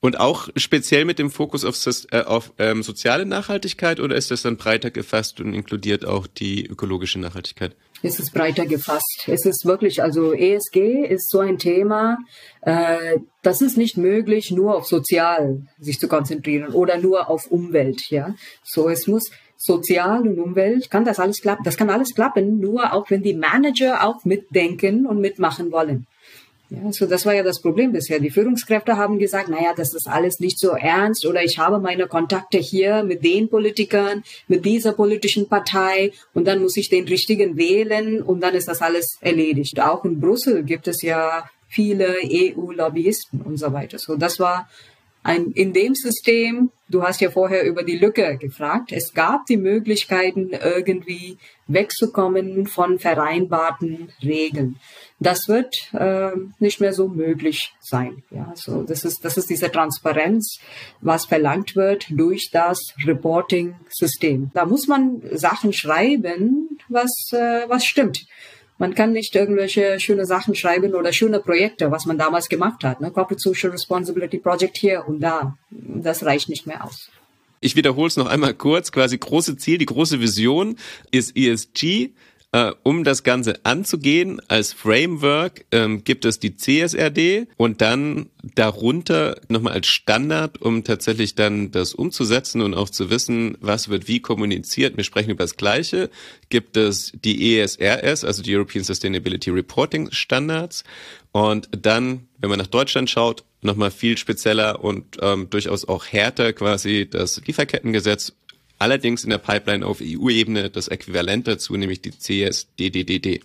Und auch speziell mit dem Fokus auf, äh, auf ähm, soziale Nachhaltigkeit oder ist das dann breiter gefasst und inkludiert auch die ökologische Nachhaltigkeit? Es ist breiter gefasst. Es ist wirklich, also ESG ist so ein Thema, äh, das ist nicht möglich, nur auf sozial sich zu konzentrieren oder nur auf Umwelt. Ja, so es muss Sozial und Umwelt kann das alles klappen. Das kann alles klappen, nur auch wenn die Manager auch mitdenken und mitmachen wollen. Ja, so das war ja das Problem bisher. Die Führungskräfte haben gesagt, naja, das ist alles nicht so ernst oder ich habe meine Kontakte hier mit den Politikern, mit dieser politischen Partei und dann muss ich den richtigen wählen und dann ist das alles erledigt. Auch in Brüssel gibt es ja viele EU-Lobbyisten und so weiter. So, das war ein, in dem System, du hast ja vorher über die Lücke gefragt, es gab die Möglichkeiten, irgendwie wegzukommen von vereinbarten Regeln. Das wird äh, nicht mehr so möglich sein. Ja, so das ist das ist diese Transparenz, was verlangt wird durch das Reporting-System. Da muss man Sachen schreiben, was äh, was stimmt. Man kann nicht irgendwelche schöne Sachen schreiben oder schöne Projekte, was man damals gemacht hat. Ne? Corporate Social Responsibility Project hier und da. Das reicht nicht mehr aus. Ich wiederhole es noch einmal kurz. Quasi große Ziel, die große Vision ist ESG äh, um das Ganze anzugehen, als Framework ähm, gibt es die CSRD und dann darunter nochmal als Standard, um tatsächlich dann das umzusetzen und auch zu wissen, was wird wie kommuniziert. Wir sprechen über das Gleiche. Gibt es die ESRS, also die European Sustainability Reporting Standards. Und dann, wenn man nach Deutschland schaut, nochmal viel spezieller und ähm, durchaus auch härter quasi das Lieferkettengesetz Allerdings in der Pipeline auf EU-Ebene das Äquivalent dazu, nämlich die CSDDDD.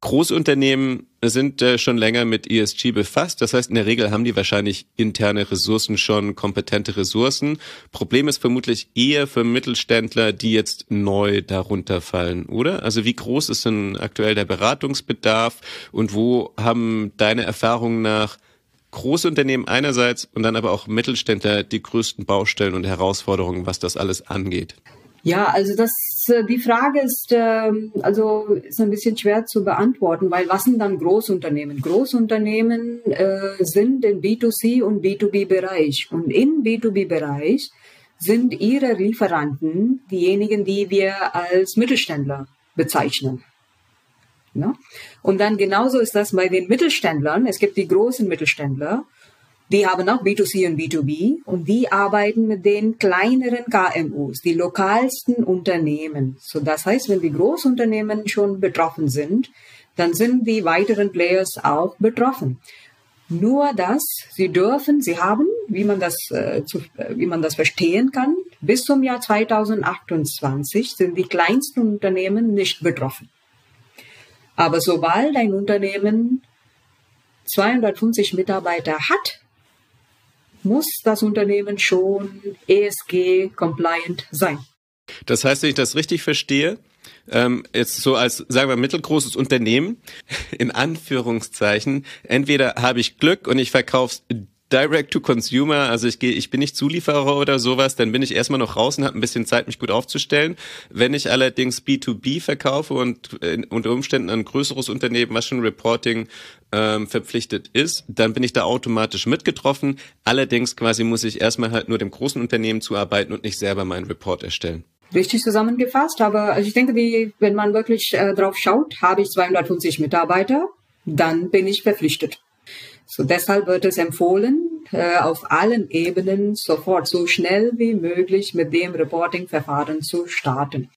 Großunternehmen sind äh, schon länger mit ESG befasst. Das heißt, in der Regel haben die wahrscheinlich interne Ressourcen schon, kompetente Ressourcen. Problem ist vermutlich eher für Mittelständler, die jetzt neu darunter fallen, oder? Also wie groß ist denn aktuell der Beratungsbedarf und wo haben deine Erfahrungen nach große Unternehmen einerseits und dann aber auch Mittelständler die größten Baustellen und Herausforderungen, was das alles angeht? Ja, also das, äh, die Frage ist, ähm, also ist ein bisschen schwer zu beantworten, weil was sind dann Großunternehmen? Großunternehmen äh, sind im B2C und B2B-Bereich und im B2B-Bereich sind ihre Lieferanten diejenigen, die wir als Mittelständler bezeichnen. Ne? Und dann genauso ist das bei den Mittelständlern. Es gibt die großen Mittelständler, die haben auch B2C und B2B und die arbeiten mit den kleineren KMUs, die lokalsten Unternehmen. So das heißt, wenn die Großunternehmen schon betroffen sind, dann sind die weiteren Players auch betroffen. Nur dass sie dürfen, sie haben, wie man das, äh, zu, äh, wie man das verstehen kann, bis zum Jahr 2028 sind die kleinsten Unternehmen nicht betroffen. Aber sobald ein Unternehmen 250 Mitarbeiter hat, muss das Unternehmen schon ESG-compliant sein. Das heißt, wenn ich das richtig verstehe, ähm, jetzt so als, sagen wir, mittelgroßes Unternehmen, <laughs> in Anführungszeichen, entweder habe ich Glück und ich verkaufe Direct to Consumer, also ich gehe, ich bin nicht Zulieferer oder sowas, dann bin ich erstmal noch raus und habe ein bisschen Zeit, mich gut aufzustellen. Wenn ich allerdings B2B verkaufe und äh, unter Umständen ein größeres Unternehmen, was schon Reporting ähm, verpflichtet ist, dann bin ich da automatisch mitgetroffen. Allerdings quasi muss ich erstmal halt nur dem großen Unternehmen zuarbeiten und nicht selber meinen Report erstellen. Richtig zusammengefasst, aber also ich denke, wie, wenn man wirklich äh, drauf schaut, habe ich 250 Mitarbeiter, dann bin ich verpflichtet. So deshalb wird es empfohlen, äh, auf allen Ebenen sofort so schnell wie möglich mit dem Reporting-Verfahren zu starten.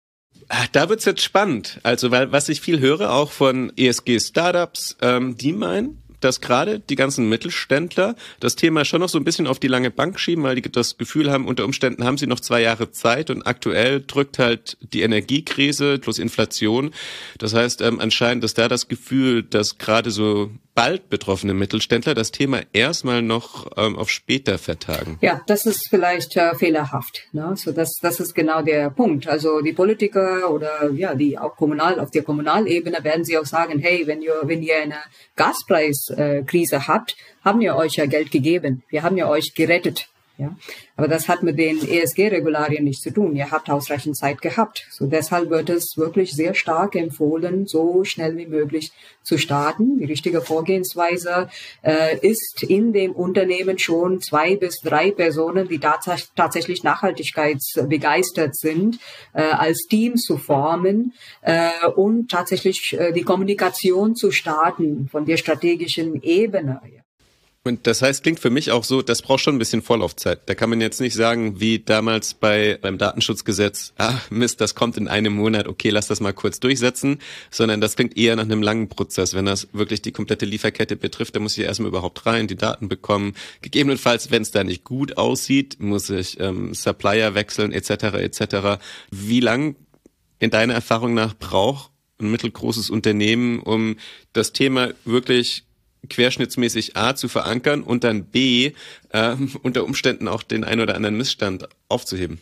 Ah, da wird's jetzt spannend. Also, weil was ich viel höre, auch von ESG-Startups, ähm, die meinen, dass gerade die ganzen Mittelständler das Thema schon noch so ein bisschen auf die lange Bank schieben, weil die das Gefühl haben, unter Umständen haben sie noch zwei Jahre Zeit und aktuell drückt halt die Energiekrise plus Inflation. Das heißt, ähm, anscheinend ist da das Gefühl, dass gerade so bald betroffene Mittelständler das Thema erstmal noch ähm, auf später vertagen. Ja, das ist vielleicht äh, fehlerhaft. Ne? So das, das ist genau der Punkt. Also die Politiker oder ja, die auch kommunal auf der Kommunalebene werden sie auch sagen, hey, wenn ihr wenn ihr eine Gaspreiskrise äh, habt, haben wir euch ja Geld gegeben. Wir haben ja euch gerettet. Ja? Aber das hat mit den ESG-Regularien nichts zu tun. Ihr habt ausreichend Zeit gehabt. So deshalb wird es wirklich sehr stark empfohlen, so schnell wie möglich zu starten. Die richtige Vorgehensweise äh, ist in dem Unternehmen schon zwei bis drei Personen, die tats tatsächlich nachhaltigkeitsbegeistert sind, äh, als Team zu formen äh, und tatsächlich äh, die Kommunikation zu starten von der strategischen Ebene. Und das heißt, klingt für mich auch so, das braucht schon ein bisschen Vorlaufzeit. Da kann man jetzt nicht sagen, wie damals bei beim Datenschutzgesetz, ah Mist, das kommt in einem Monat, okay, lass das mal kurz durchsetzen, sondern das klingt eher nach einem langen Prozess. Wenn das wirklich die komplette Lieferkette betrifft, dann muss ich erstmal überhaupt rein, die Daten bekommen. Gegebenenfalls, wenn es da nicht gut aussieht, muss ich ähm, Supplier wechseln, etc. etc. Wie lang in deiner Erfahrung nach braucht ein mittelgroßes Unternehmen, um das Thema wirklich querschnittsmäßig A zu verankern und dann B äh, unter Umständen auch den ein oder anderen Missstand aufzuheben?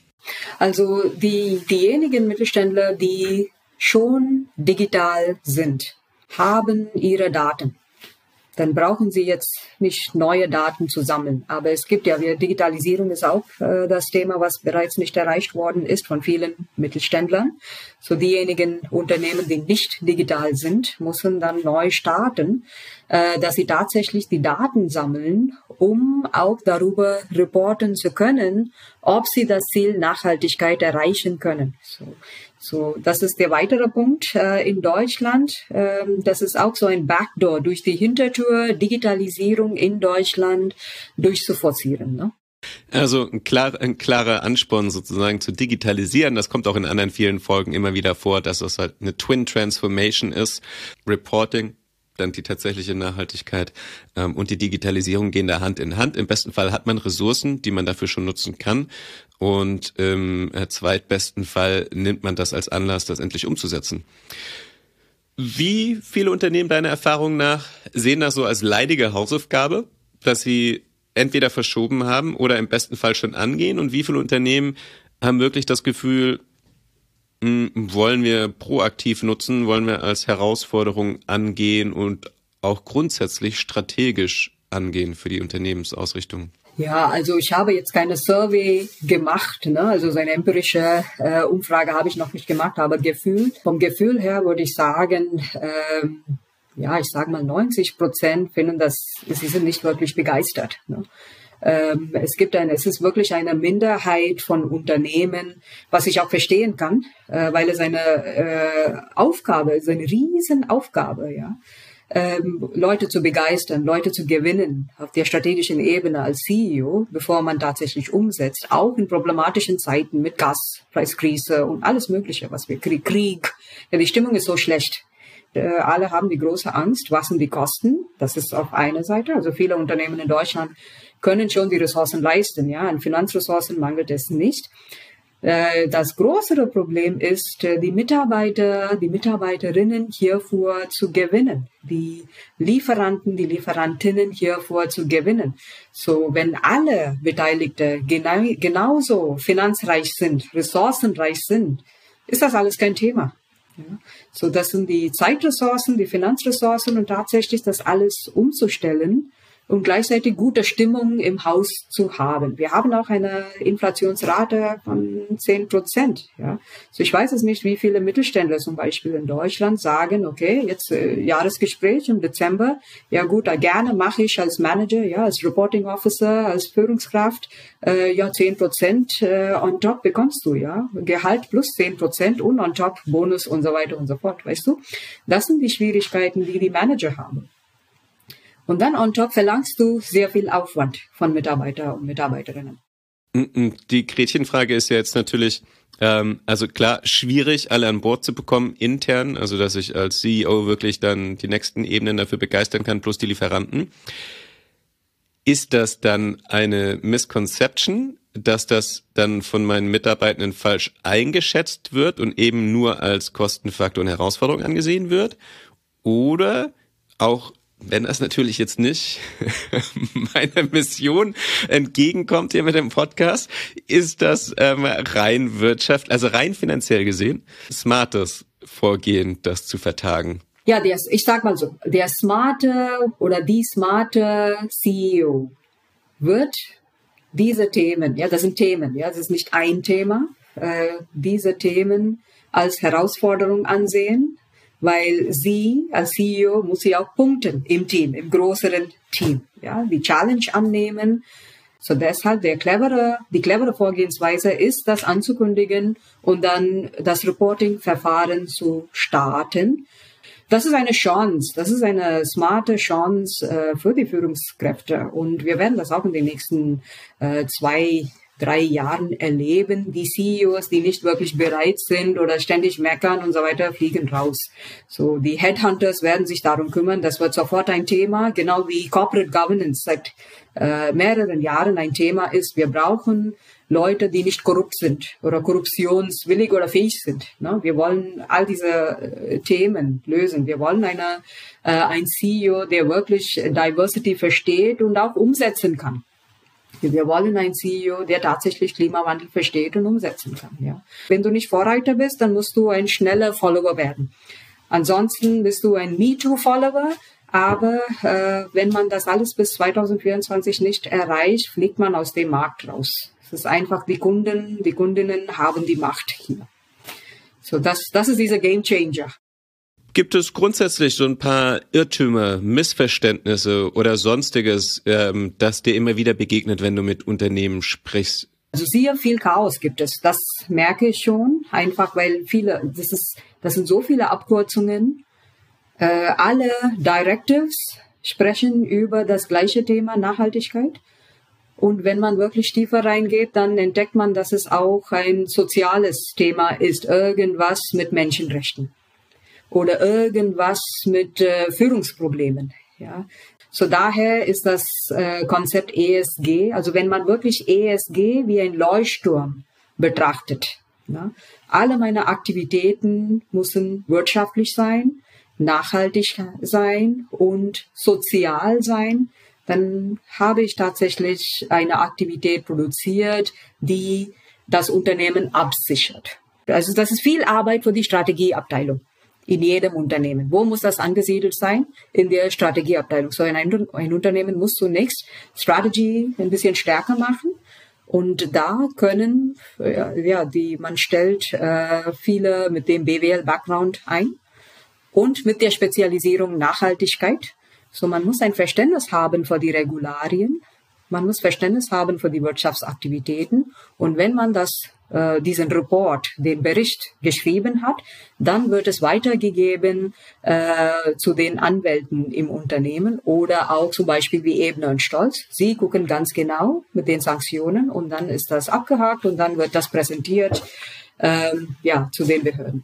Also die, diejenigen Mittelständler, die schon digital sind, haben ihre Daten dann brauchen Sie jetzt nicht neue Daten zu sammeln. Aber es gibt ja, Digitalisierung ist auch äh, das Thema, was bereits nicht erreicht worden ist von vielen Mittelständlern. So diejenigen Unternehmen, die nicht digital sind, müssen dann neu starten, äh, dass sie tatsächlich die Daten sammeln, um auch darüber reporten zu können, ob sie das Ziel Nachhaltigkeit erreichen können. So. So, das ist der weitere Punkt äh, in Deutschland. Ähm, das ist auch so ein Backdoor durch die Hintertür Digitalisierung in Deutschland durchzuforcieren. Ne? Also ein, klar, ein klarer Ansporn sozusagen zu digitalisieren. Das kommt auch in anderen vielen Folgen immer wieder vor, dass es halt eine Twin Transformation ist. Reporting dann die tatsächliche Nachhaltigkeit ähm, und die Digitalisierung gehen da Hand in Hand. Im besten Fall hat man Ressourcen, die man dafür schon nutzen kann. Und im äh, zweitbesten Fall nimmt man das als Anlass, das endlich umzusetzen. Wie viele Unternehmen deiner Erfahrung nach sehen das so als leidige Hausaufgabe, dass sie entweder verschoben haben oder im besten Fall schon angehen? Und wie viele Unternehmen haben wirklich das Gefühl, hm, wollen wir proaktiv nutzen, wollen wir als Herausforderung angehen und auch grundsätzlich strategisch angehen für die Unternehmensausrichtung? Ja, also ich habe jetzt keine Survey gemacht, ne? also so eine empirische äh, Umfrage habe ich noch nicht gemacht, aber gefühlt, vom Gefühl her würde ich sagen, ähm, ja, ich sage mal 90 Prozent finden das, sie sind nicht wirklich begeistert. Ne? Ähm, es gibt eine, es ist wirklich eine Minderheit von Unternehmen, was ich auch verstehen kann, äh, weil es eine äh, Aufgabe ist, eine Riesenaufgabe, ja. Ähm, Leute zu begeistern, Leute zu gewinnen auf der strategischen Ebene als CEO, bevor man tatsächlich umsetzt, auch in problematischen Zeiten mit Gaspreiskrise und alles Mögliche, was wir Krieg, Krieg. Ja, die Stimmung ist so schlecht. Äh, alle haben die große Angst, was sind die Kosten? Das ist auf einer Seite. Also viele Unternehmen in Deutschland können schon die Ressourcen leisten. Ja, an Finanzressourcen mangelt es nicht. Äh, das größere Problem ist, äh, die Mitarbeiter, die Mitarbeiterinnen hiervor zu gewinnen, die Lieferanten, die Lieferantinnen hiervor zu gewinnen. So, wenn alle Beteiligte genau, genauso finanzreich sind, ressourcenreich sind, ist das alles kein Thema. Ja. So, das sind die Zeitressourcen, die Finanzressourcen und tatsächlich das alles umzustellen, und gleichzeitig gute Stimmung im Haus zu haben. Wir haben auch eine Inflationsrate von 10 Prozent. Ja. So ich weiß es nicht, wie viele Mittelständler zum Beispiel in Deutschland sagen, okay, jetzt äh, Jahresgespräch im Dezember, ja gut, da gerne mache ich als Manager, ja, als Reporting Officer, als Führungskraft, äh, ja 10 Prozent äh, on top bekommst du, ja, Gehalt plus 10 Prozent und on top Bonus und so weiter und so fort, weißt du. Das sind die Schwierigkeiten, die die Manager haben. Und dann on top verlangst du sehr viel Aufwand von Mitarbeiter und Mitarbeiterinnen. Mm, mm, die Gretchenfrage ist ja jetzt natürlich, ähm, also klar, schwierig, alle an Bord zu bekommen intern, also dass ich als CEO wirklich dann die nächsten Ebenen dafür begeistern kann, plus die Lieferanten. Ist das dann eine Misconception, dass das dann von meinen Mitarbeitenden falsch eingeschätzt wird und eben nur als Kostenfaktor und Herausforderung angesehen wird? Oder auch wenn das natürlich jetzt nicht <laughs> meiner Mission entgegenkommt hier mit dem Podcast, ist das ähm, rein Wirtschaft, also rein finanziell gesehen, smartes Vorgehen, das zu vertagen. Ja, der, ich sag mal so, der smarte oder die smarte CEO wird diese Themen, ja, das sind Themen, ja, das ist nicht ein Thema, äh, diese Themen als Herausforderung ansehen weil sie als CEO muss sie auch punkten im Team, im größeren Team, ja, die Challenge annehmen. So deshalb der clevere, die clevere Vorgehensweise ist, das anzukündigen und dann das Reporting-Verfahren zu starten. Das ist eine Chance, das ist eine smarte Chance äh, für die Führungskräfte und wir werden das auch in den nächsten äh, zwei drei Jahren erleben. Die CEOs, die nicht wirklich bereit sind oder ständig meckern und so weiter, fliegen raus. So, die Headhunters werden sich darum kümmern. Das wird sofort ein Thema, genau wie Corporate Governance seit äh, mehreren Jahren ein Thema ist. Wir brauchen Leute, die nicht korrupt sind oder korruptionswillig oder fähig sind. Ne? Wir wollen all diese äh, Themen lösen. Wir wollen eine, äh, ein CEO, der wirklich Diversity versteht und auch umsetzen kann. Wir wollen einen CEO, der tatsächlich Klimawandel versteht und umsetzen kann. Ja. Wenn du nicht Vorreiter bist, dann musst du ein schneller Follower werden. Ansonsten bist du ein MeToo-Follower, aber äh, wenn man das alles bis 2024 nicht erreicht, fliegt man aus dem Markt raus. Es ist einfach, die Kunden, die Kundinnen haben die Macht hier. So, das, das ist dieser Game Changer. Gibt es grundsätzlich so ein paar Irrtümer, Missverständnisse oder sonstiges, ähm, das dir immer wieder begegnet, wenn du mit Unternehmen sprichst? Also sehr viel Chaos gibt es. Das merke ich schon, einfach weil viele, das ist, das sind so viele Abkürzungen. Äh, alle Directives sprechen über das gleiche Thema Nachhaltigkeit. Und wenn man wirklich tiefer reingeht, dann entdeckt man, dass es auch ein soziales Thema ist, irgendwas mit Menschenrechten oder irgendwas mit äh, Führungsproblemen. Ja, so daher ist das äh, Konzept ESG, also wenn man wirklich ESG wie ein Leuchtturm betrachtet. Ja, alle meine Aktivitäten müssen wirtschaftlich sein, nachhaltig sein und sozial sein. Dann habe ich tatsächlich eine Aktivität produziert, die das Unternehmen absichert. Also das ist viel Arbeit für die Strategieabteilung in jedem Unternehmen. Wo muss das angesiedelt sein? In der Strategieabteilung. So ein, ein Unternehmen muss zunächst Strategy ein bisschen stärker machen. Und da können, ja, die, man stellt äh, viele mit dem BWL-Background ein und mit der Spezialisierung Nachhaltigkeit. So, man muss ein Verständnis haben für die Regularien. Man muss Verständnis haben für die Wirtschaftsaktivitäten. Und wenn man das äh, diesen Report, den Bericht geschrieben hat, dann wird es weitergegeben äh, zu den Anwälten im Unternehmen oder auch zum Beispiel wie Ebner und Stolz. Sie gucken ganz genau mit den Sanktionen und dann ist das abgehakt und dann wird das präsentiert ähm, ja, zu den Behörden.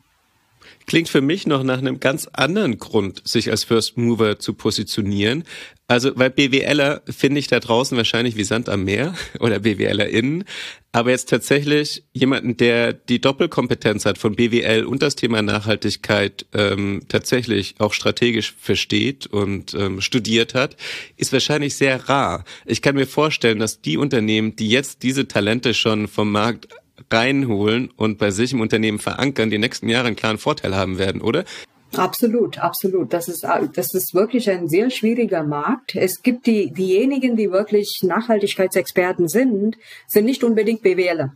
Klingt für mich noch nach einem ganz anderen Grund, sich als First Mover zu positionieren. Also, weil BWLer finde ich da draußen wahrscheinlich wie Sand am Meer <laughs> oder BWLerInnen. Aber jetzt tatsächlich jemanden, der die Doppelkompetenz hat von BWL und das Thema Nachhaltigkeit ähm, tatsächlich auch strategisch versteht und ähm, studiert hat, ist wahrscheinlich sehr rar. Ich kann mir vorstellen, dass die Unternehmen, die jetzt diese Talente schon vom Markt reinholen und bei sich im Unternehmen verankern, die nächsten Jahre einen klaren Vorteil haben werden, oder? Absolut, absolut. Das ist, das ist wirklich ein sehr schwieriger Markt. Es gibt die, diejenigen, die wirklich Nachhaltigkeitsexperten sind, sind nicht unbedingt BWLer.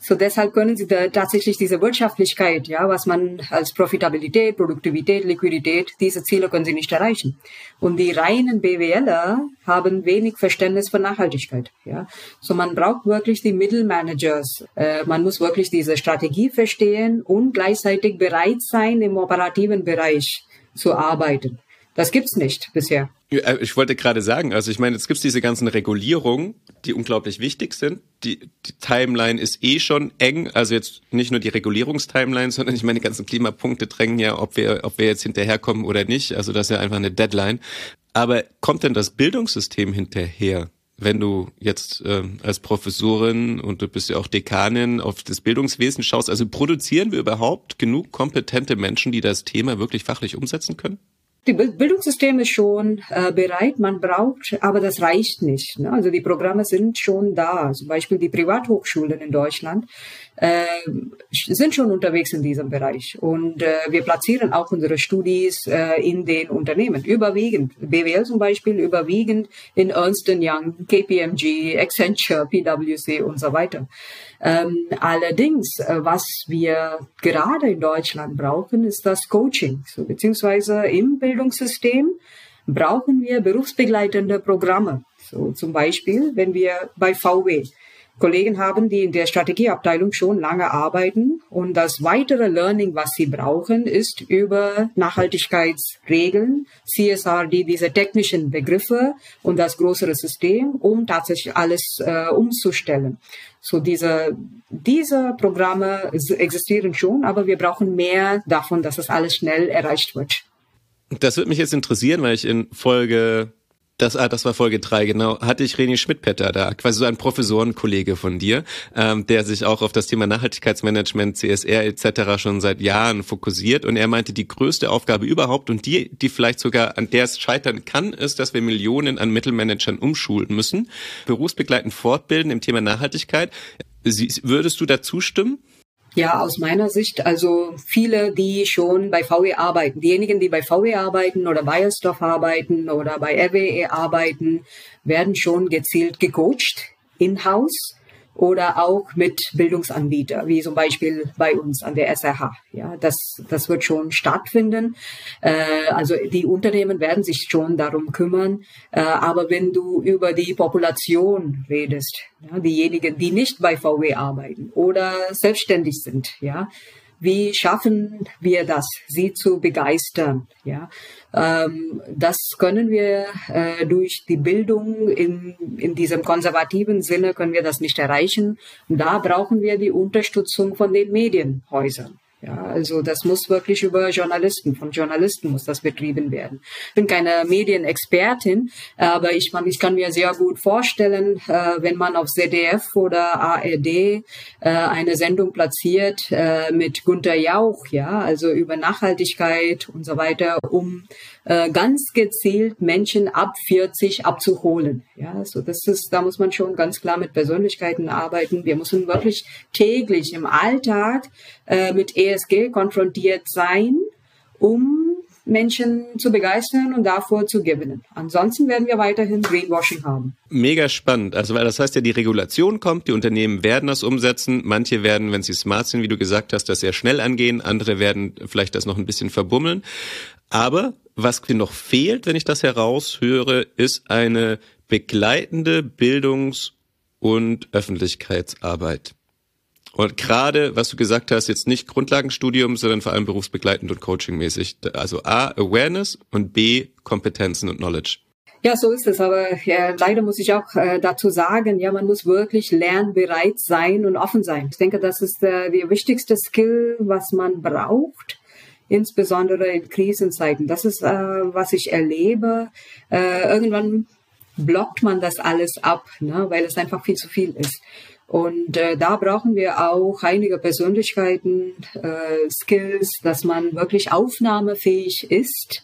So deshalb können sie da tatsächlich diese Wirtschaftlichkeit, ja, was man als Profitabilität, Produktivität, Liquidität, diese Ziele können sie nicht erreichen. Und die reinen BWLer haben wenig Verständnis für Nachhaltigkeit, ja. So man braucht wirklich die Mittelmanagers. Äh, man muss wirklich diese Strategie verstehen und gleichzeitig bereit sein, im operativen Bereich zu arbeiten. Das gibt's nicht bisher. Äh, ich wollte gerade sagen, also ich meine, jetzt gibt's diese ganzen Regulierungen, die unglaublich wichtig sind. Die, die Timeline ist eh schon eng, also jetzt nicht nur die Regulierungstimeline, sondern ich meine, die ganzen Klimapunkte drängen ja, ob wir, ob wir jetzt hinterherkommen oder nicht. Also das ist ja einfach eine Deadline. Aber kommt denn das Bildungssystem hinterher? wenn du jetzt äh, als Professorin und du bist ja auch Dekanin auf das Bildungswesen schaust, also produzieren wir überhaupt genug kompetente Menschen, die das Thema wirklich fachlich umsetzen können? Die Bildungssystem ist schon äh, bereit, man braucht, aber das reicht nicht. Ne? Also die Programme sind schon da. Zum Beispiel die Privathochschulen in Deutschland äh, sind schon unterwegs in diesem Bereich. Und äh, wir platzieren auch unsere Studis äh, in den Unternehmen. Überwiegend, BWL zum Beispiel, überwiegend in Ernst Young, KPMG, Accenture, PwC und so weiter. Ähm, allerdings, äh, was wir gerade in Deutschland brauchen, ist das Coaching, so, beziehungsweise im Bildungssystem brauchen wir berufsbegleitende Programme. So zum Beispiel, wenn wir bei VW Kollegen haben, die in der Strategieabteilung schon lange arbeiten. Und das weitere Learning, was sie brauchen, ist über Nachhaltigkeitsregeln, CSRD, diese technischen Begriffe und das größere System, um tatsächlich alles äh, umzustellen. So diese, diese Programme existieren schon, aber wir brauchen mehr davon, dass das alles schnell erreicht wird. Das würde mich jetzt interessieren, weil ich in Folge Das, ah, das war Folge drei genau. Hatte ich René Schmidt-Petter da, quasi so ein Professorenkollege von dir, ähm, der sich auch auf das Thema Nachhaltigkeitsmanagement, CSR etc. schon seit Jahren fokussiert. Und er meinte, die größte Aufgabe überhaupt und die, die vielleicht sogar an der es scheitern kann, ist, dass wir Millionen an Mittelmanagern umschulen müssen, berufsbegleitend fortbilden im Thema Nachhaltigkeit. Sie, würdest du da zustimmen? Ja, aus meiner Sicht, also viele, die schon bei VW arbeiten, diejenigen, die bei VW arbeiten oder bei arbeiten oder bei RWE arbeiten, werden schon gezielt gecoacht in-house oder auch mit Bildungsanbieter, wie zum Beispiel bei uns an der SRH. Ja, das, das wird schon stattfinden. Äh, also die Unternehmen werden sich schon darum kümmern. Äh, aber wenn du über die Population redest, ja, diejenigen, die nicht bei VW arbeiten oder selbstständig sind, ja, wie schaffen wir das, sie zu begeistern? Ja, ähm, das können wir äh, durch die Bildung in, in diesem konservativen Sinne können wir das nicht erreichen. Da brauchen wir die Unterstützung von den Medienhäusern. Ja, also das muss wirklich über Journalisten, von Journalisten muss das betrieben werden. Ich bin keine Medienexpertin, aber ich, man, ich kann mir sehr gut vorstellen, äh, wenn man auf ZDF oder ARD äh, eine Sendung platziert äh, mit Gunter Jauch, ja, also über Nachhaltigkeit und so weiter, um äh, ganz gezielt Menschen ab 40 abzuholen. Ja, so das ist, da muss man schon ganz klar mit Persönlichkeiten arbeiten. Wir müssen wirklich täglich im Alltag äh, mit ESG konfrontiert sein, um Menschen zu begeistern und davor zu gewinnen. Ansonsten werden wir weiterhin Greenwashing haben. Mega spannend. Also, weil das heißt ja, die Regulation kommt, die Unternehmen werden das umsetzen. Manche werden, wenn sie smart sind, wie du gesagt hast, das sehr schnell angehen. Andere werden vielleicht das noch ein bisschen verbummeln. Aber was noch fehlt, wenn ich das heraushöre, ist eine begleitende Bildungs- und Öffentlichkeitsarbeit. Und gerade, was du gesagt hast, jetzt nicht Grundlagenstudium, sondern vor allem berufsbegleitend und coachingmäßig. Also A, Awareness und B, Kompetenzen und Knowledge. Ja, so ist es. Aber ja, leider muss ich auch äh, dazu sagen, ja, man muss wirklich lernbereit sein und offen sein. Ich denke, das ist äh, der wichtigste Skill, was man braucht insbesondere in Krisenzeiten. Das ist, äh, was ich erlebe. Äh, irgendwann blockt man das alles ab, ne, weil es einfach viel zu viel ist. Und äh, da brauchen wir auch einige Persönlichkeiten, äh, Skills, dass man wirklich aufnahmefähig ist,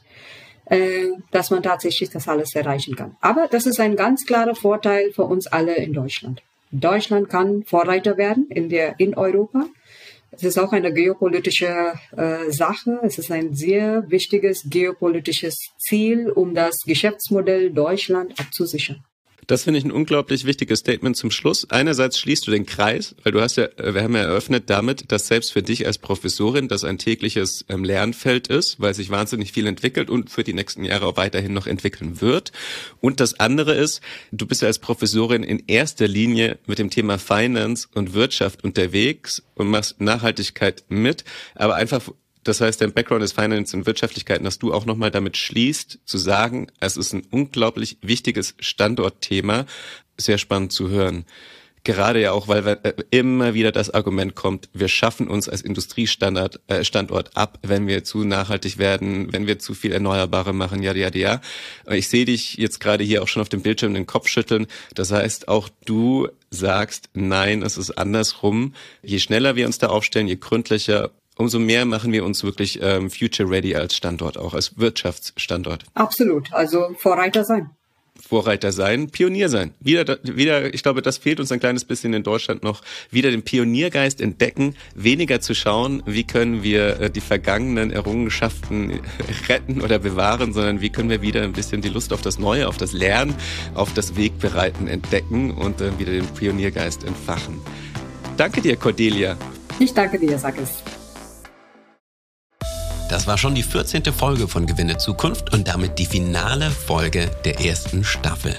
äh, dass man tatsächlich das alles erreichen kann. Aber das ist ein ganz klarer Vorteil für uns alle in Deutschland. Deutschland kann Vorreiter werden in der in Europa. Es ist auch eine geopolitische äh, Sache. Es ist ein sehr wichtiges geopolitisches Ziel, um das Geschäftsmodell Deutschland abzusichern. Das finde ich ein unglaublich wichtiges Statement zum Schluss. Einerseits schließt du den Kreis, weil du hast ja, wir haben ja eröffnet damit, dass selbst für dich als Professorin das ein tägliches ähm, Lernfeld ist, weil sich wahnsinnig viel entwickelt und für die nächsten Jahre auch weiterhin noch entwickeln wird. Und das andere ist, du bist ja als Professorin in erster Linie mit dem Thema Finance und Wirtschaft unterwegs und machst Nachhaltigkeit mit, aber einfach das heißt, dein Background ist Finance und Wirtschaftlichkeit, dass du auch nochmal damit schließt, zu sagen, es ist ein unglaublich wichtiges Standortthema. Sehr spannend zu hören. Gerade ja auch, weil äh, immer wieder das Argument kommt, wir schaffen uns als Industriestandort äh, ab, wenn wir zu nachhaltig werden, wenn wir zu viel Erneuerbare machen, ja, ja, ja. Ich sehe dich jetzt gerade hier auch schon auf dem Bildschirm den Kopf schütteln. Das heißt, auch du sagst, nein, es ist andersrum. Je schneller wir uns da aufstellen, je gründlicher umso mehr machen wir uns wirklich ähm, future ready als Standort, auch als Wirtschaftsstandort. Absolut, also Vorreiter sein. Vorreiter sein, Pionier sein. Wieder, wieder, ich glaube, das fehlt uns ein kleines bisschen in Deutschland noch. Wieder den Pioniergeist entdecken, weniger zu schauen, wie können wir äh, die vergangenen Errungenschaften retten oder bewahren, sondern wie können wir wieder ein bisschen die Lust auf das Neue, auf das Lernen, auf das Wegbereiten entdecken und äh, wieder den Pioniergeist entfachen. Danke dir, Cordelia. Ich danke dir, Sackes. Das war schon die 14. Folge von Gewinne Zukunft und damit die finale Folge der ersten Staffel.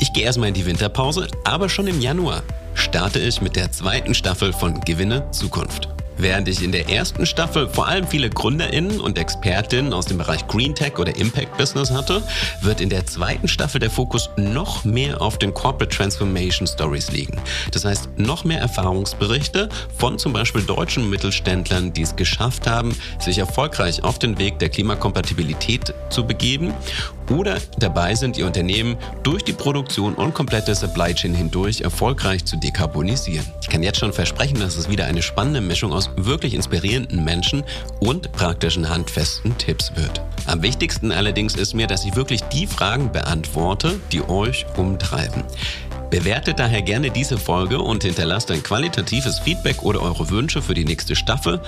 Ich gehe erstmal in die Winterpause, aber schon im Januar starte ich mit der zweiten Staffel von Gewinne Zukunft. Während ich in der ersten Staffel vor allem viele GründerInnen und ExpertInnen aus dem Bereich Green Tech oder Impact Business hatte, wird in der zweiten Staffel der Fokus noch mehr auf den Corporate Transformation Stories liegen. Das heißt, noch mehr Erfahrungsberichte von zum Beispiel deutschen Mittelständlern, die es geschafft haben, sich erfolgreich auf den Weg der Klimakompatibilität zu begeben oder dabei sind, ihr Unternehmen durch die Produktion und komplette Supply Chain hindurch erfolgreich zu dekarbonisieren. Ich kann jetzt schon versprechen, dass es wieder eine spannende Mischung aus wirklich inspirierenden Menschen und praktischen handfesten Tipps wird. Am wichtigsten allerdings ist mir, dass ich wirklich die Fragen beantworte, die euch umtreiben. Bewertet daher gerne diese Folge und hinterlasst ein qualitatives Feedback oder eure Wünsche für die nächste Staffel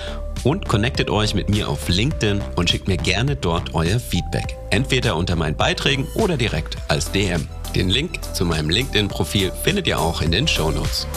und connectet euch mit mir auf LinkedIn und schickt mir gerne dort euer Feedback. Entweder unter meinen Beiträgen oder direkt als DM. Den Link zu meinem LinkedIn-Profil findet ihr auch in den Show Notes.